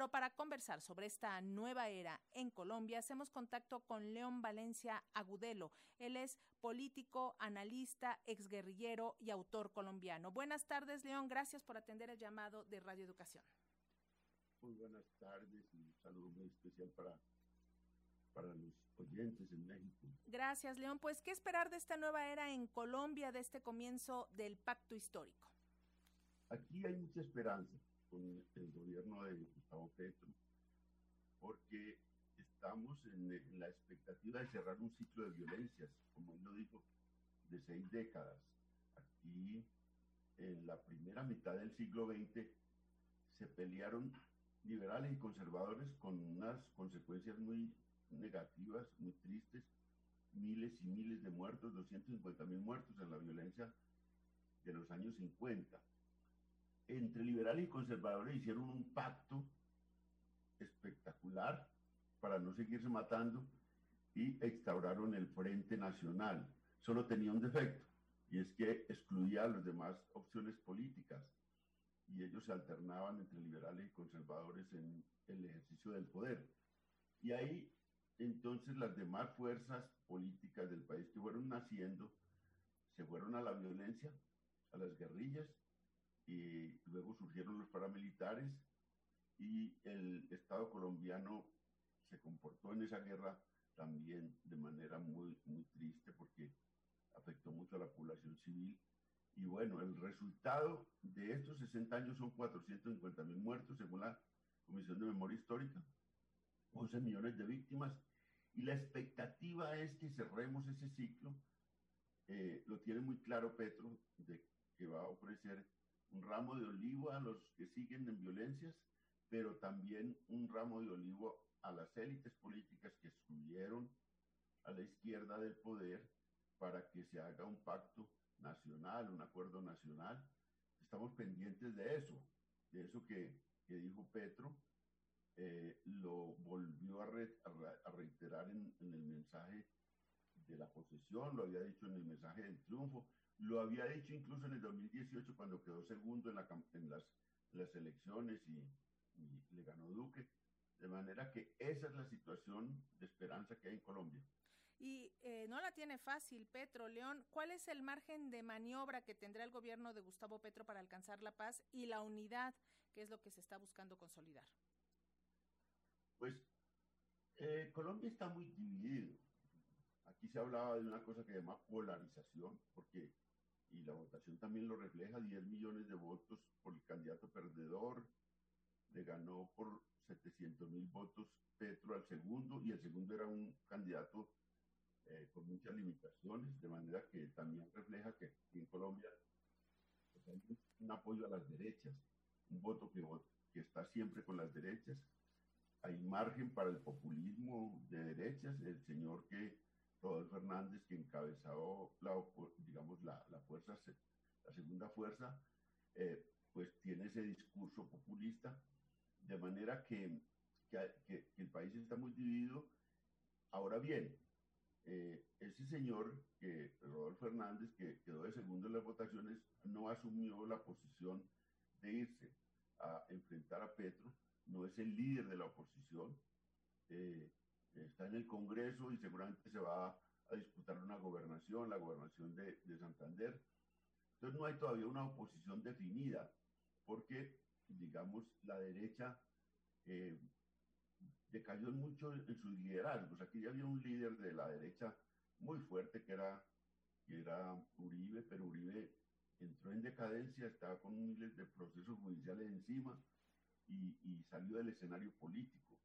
Pero para conversar sobre esta nueva era en Colombia, hacemos contacto con León Valencia Agudelo. Él es político, analista, exguerrillero y autor colombiano. Buenas tardes, León. Gracias por atender el llamado de Radio Educación. Muy buenas tardes y un saludo muy especial para para los oyentes en México. Gracias, León. Pues, ¿qué esperar de esta nueva era en Colombia, de este comienzo del pacto histórico? Aquí hay mucha esperanza con el gobierno de Gustavo Petro, porque estamos en, la expectativa de cerrar un ciclo de violencias, como él lo dijo, de seis décadas. Aquí, en la primera mitad del siglo XX, se pelearon liberales y conservadores con unas consecuencias muy negativas, muy tristes, miles y miles de muertos, 250 mil muertos en la violencia de los años 50. Entre liberales y conservadores hicieron un pacto espectacular para no seguirse matando y instauraron el Frente Nacional. Solo tenía un defecto y es que excluía a las demás opciones políticas y ellos se alternaban entre liberales y conservadores en el ejercicio del poder. Y ahí entonces las demás fuerzas políticas del país que fueron naciendo se fueron a la violencia, a las guerrillas, y luego surgieron los paramilitares y el Estado colombiano se comportó en esa guerra también de manera muy, muy triste porque afectó mucho a la población civil. Y bueno, el resultado de estos 60 años son 450 mil muertos según la Comisión de Memoria Histórica, 11 millones de víctimas y la expectativa es que cerremos ese ciclo. Eh, lo tiene muy claro Petro, de que va a ofrecer un ramo de olivo a los que siguen en violencias, pero también un ramo de olivo a las élites políticas que excluyeron a la izquierda del poder para que se haga un pacto nacional, un acuerdo nacional. Estamos pendientes de eso, de eso que, que dijo Petro, eh, lo volvió a, reiterar en, el mensaje de la posesión, lo había dicho en el mensaje del triunfo, lo había dicho incluso en el 2018 cuando quedó segundo en, las, las, elecciones y, le ganó Duque. De manera que esa es la situación de esperanza que hay en Colombia. Y eh, no la tiene fácil, Petro. León, ¿cuál es el margen de maniobra que tendrá el gobierno de Gustavo Petro para alcanzar la paz y la unidad, que es lo que se está buscando consolidar? Pues eh, Colombia está muy dividido. Aquí se hablaba de una cosa que se llama polarización, porque, y la votación también lo refleja, 10 millones de votos por el candidato perdedor, le ganó por 700 mil votos Petro al segundo, y el segundo era un candidato eh, con muchas limitaciones, de manera que también refleja que en Colombia pues, hay un apoyo a las derechas, un voto que, que está siempre con las derechas, hay margen para el populismo de derechas. El señor que, Rodolfo Fernández, que encabezó la, digamos, la, la fuerza, la segunda eh, pues tiene ese discurso populista, de manera que, el país está muy dividido. Ahora bien, eh, ese señor, que Rodolfo Fernández, que quedó de segundo en las votaciones, no asumió la posición de irse a enfrentar a Petro, no es el líder de la oposición, eh, está en el Congreso y seguramente se va a disputar una gobernación, la gobernación de, Santander. Entonces no hay todavía una oposición definida, porque, digamos, la derecha eh, decayó mucho en sus liderazgos. Aquí ya había un líder de la derecha muy fuerte que era, que era Uribe, pero Uribe entró en decadencia, estaba con miles de procesos judiciales encima y, salió del escenario político.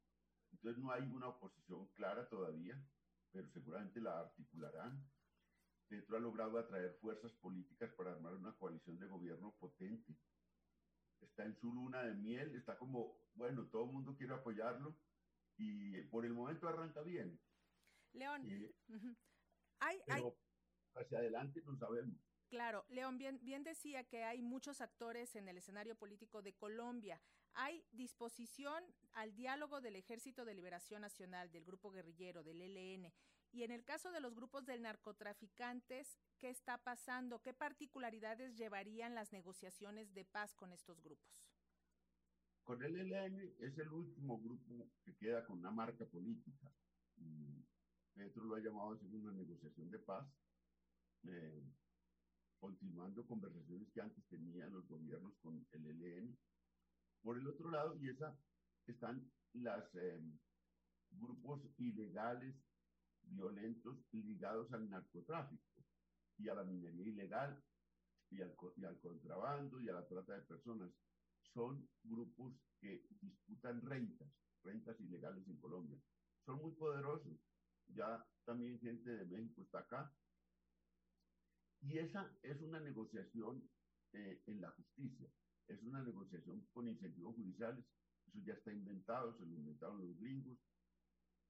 Entonces no hay una oposición clara todavía, pero seguramente la articularán. Petro ha logrado atraer fuerzas políticas para armar una coalición de gobierno potente. Está en su luna de miel, está como, bueno, todo el mundo quiere apoyarlo y por el momento arranca bien. León, eh, pero hacia adelante no sabemos. Claro, León, bien, bien decía que hay muchos actores en el escenario político de Colombia. ¿Hay disposición al diálogo del Ejército de Liberación Nacional, del grupo guerrillero, del ELN? Y en el caso de los grupos de narcotraficantes, ¿qué está pasando? ¿Qué particularidades llevarían las negociaciones de paz con estos grupos? con el ELN es el último grupo que queda con una marca política. Y Petro lo ha llamado a una negociación de paz, eh, continuando conversaciones que antes tenían los gobiernos con el ELN. Por el otro lado, y esa están los eh, grupos ilegales, violentos, ligados al narcotráfico y a la minería ilegal y al, contrabando y a la trata de personas. Son grupos que disputan rentas, rentas ilegales en Colombia. Son muy poderosos. Ya también gente de México está acá. Y esa es una negociación eh, en la justicia. Es una negociación con incentivos judiciales eso ya está inventado, se lo inventaron los gringos.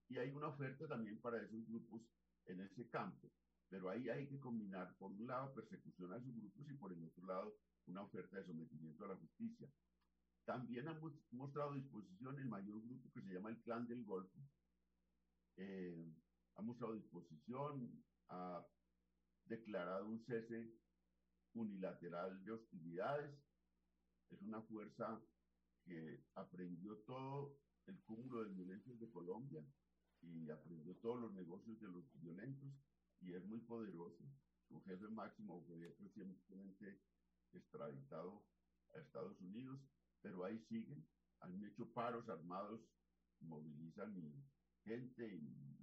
Y hay una oferta también para esos grupos en ese campo. Pero ahí hay que combinar, por un lado, persecución a esos grupos y por el otro lado, una oferta de sometimiento a la justicia. También ha mostrado disposición el mayor grupo que se llama el Clan del Golfo. Eh, ha mostrado disposición, ha declarado un cese unilateral de hostilidades. Es una fuerza que aprendió todo el cúmulo de violencias de Colombia y aprendió todos los negocios de los violentos y es muy poderoso. Su jefe máximo fue recientemente extraditado a Estados Unidos, pero ahí siguen, han hecho paros armados, movilizan gente y,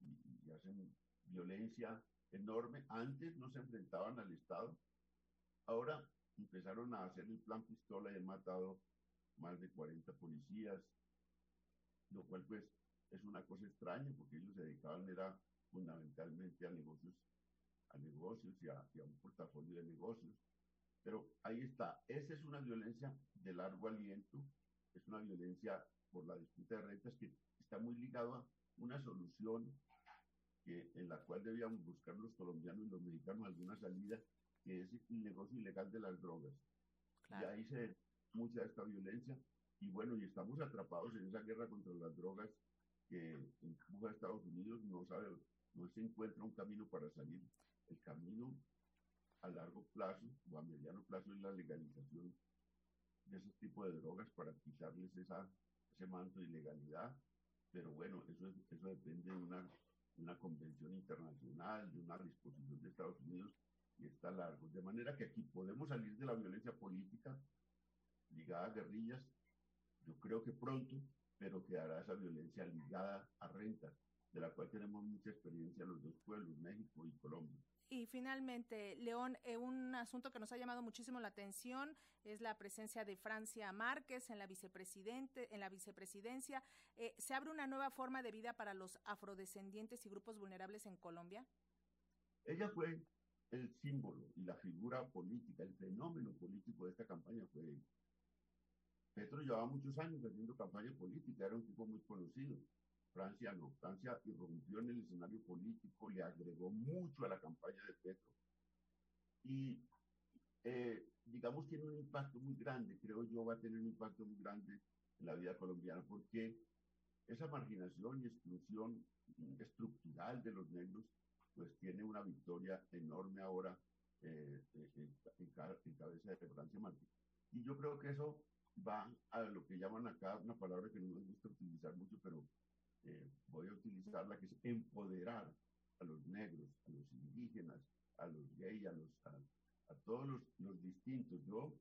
y hacen violencia enorme. Antes no se enfrentaban al Estado, ahora empezaron a hacer el plan pistola y han matado más de 40 policías, lo cual pues es una cosa extraña porque ellos se dedicaban era fundamentalmente a negocios, a negocios y a, un portafolio de negocios. Pero ahí está, esa es una violencia de largo aliento, es una violencia por la disputa de rentas que está muy ligada a una solución que, en la cual debíamos buscar los colombianos y los mexicanos alguna salida, que es el negocio ilegal de las drogas. Y ahí se mucha de esta violencia. Y bueno, y estamos atrapados en esa guerra contra las drogas que empuja a Estados Unidos, no sabe, no se encuentra un camino para salir. El camino a largo plazo o a mediano plazo es la legalización de ese tipo de drogas para quitarles esa, ese manto de ilegalidad. Pero bueno, eso, eso depende de una, una convención internacional, de una disposición de Estados Unidos y está largo. De manera que aquí podemos salir de la violencia política ligada a guerrillas, yo creo que pronto, pero quedará esa violencia ligada a rentas, de la cual tenemos mucha experiencia los dos pueblos, México y Colombia. Y finalmente, León, eh, un asunto que nos ha llamado muchísimo la atención es la presencia de Francia Márquez en la vicepresidente, en la vicepresidencia. Eh, ¿Se abre una nueva forma de vida para los afrodescendientes y grupos vulnerables en Colombia? Ella fue el símbolo y la figura política, el fenómeno político de esta campaña fue. Petro llevaba muchos años haciendo campaña política, era un tipo muy conocido. Francia no, Francia irrumpió en el escenario político, le agregó mucho a la campaña de Petro. Y, eh, digamos, tiene un impacto muy grande, creo yo, va a tener un impacto muy grande en la vida colombiana, porque esa marginación y exclusión estructural de los negros, pues tiene una victoria enorme ahora eh, en, en, cabeza de Francia Márquez. Y yo creo que eso va a lo que llaman acá una palabra que no nos gusta utilizar mucho, pero eh, voy a utilizarla, que es empoderar a los negros, a los indígenas, a los gays, a, los, a, todos los, los, distintos. Yo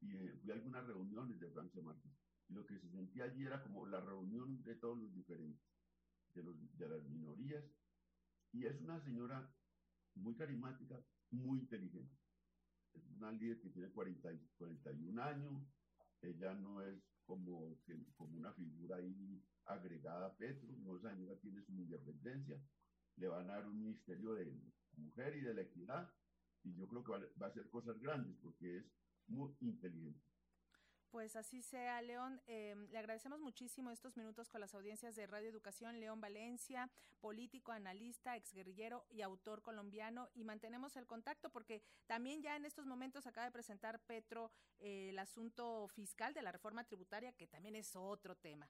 y, eh, fui a algunas reuniones de Francia Márquez y lo que se sentía allí era como la reunión de todos los diferentes, de, los, de las minorías. Y es una señora muy carismática, muy inteligente. Es una líder que tiene 40, 41 años, ella no es como, como una figura ahí agregada a Petro, no, esa señora tiene su independencia, le van a dar un ministerio de mujer y de la equidad, y yo creo que va, a hacer cosas grandes porque es muy inteligente. Pues así sea, León. Eh, le agradecemos muchísimo estos minutos con las audiencias de Radio Educación. León Valencia, político, analista, exguerrillero y autor colombiano. Y mantenemos el contacto porque también ya en estos momentos acaba de presentar Petro eh, el asunto fiscal de la reforma tributaria, que también es otro tema.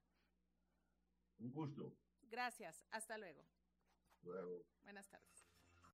Un gusto. Gracias. Hasta luego. Luego. Buenas tardes.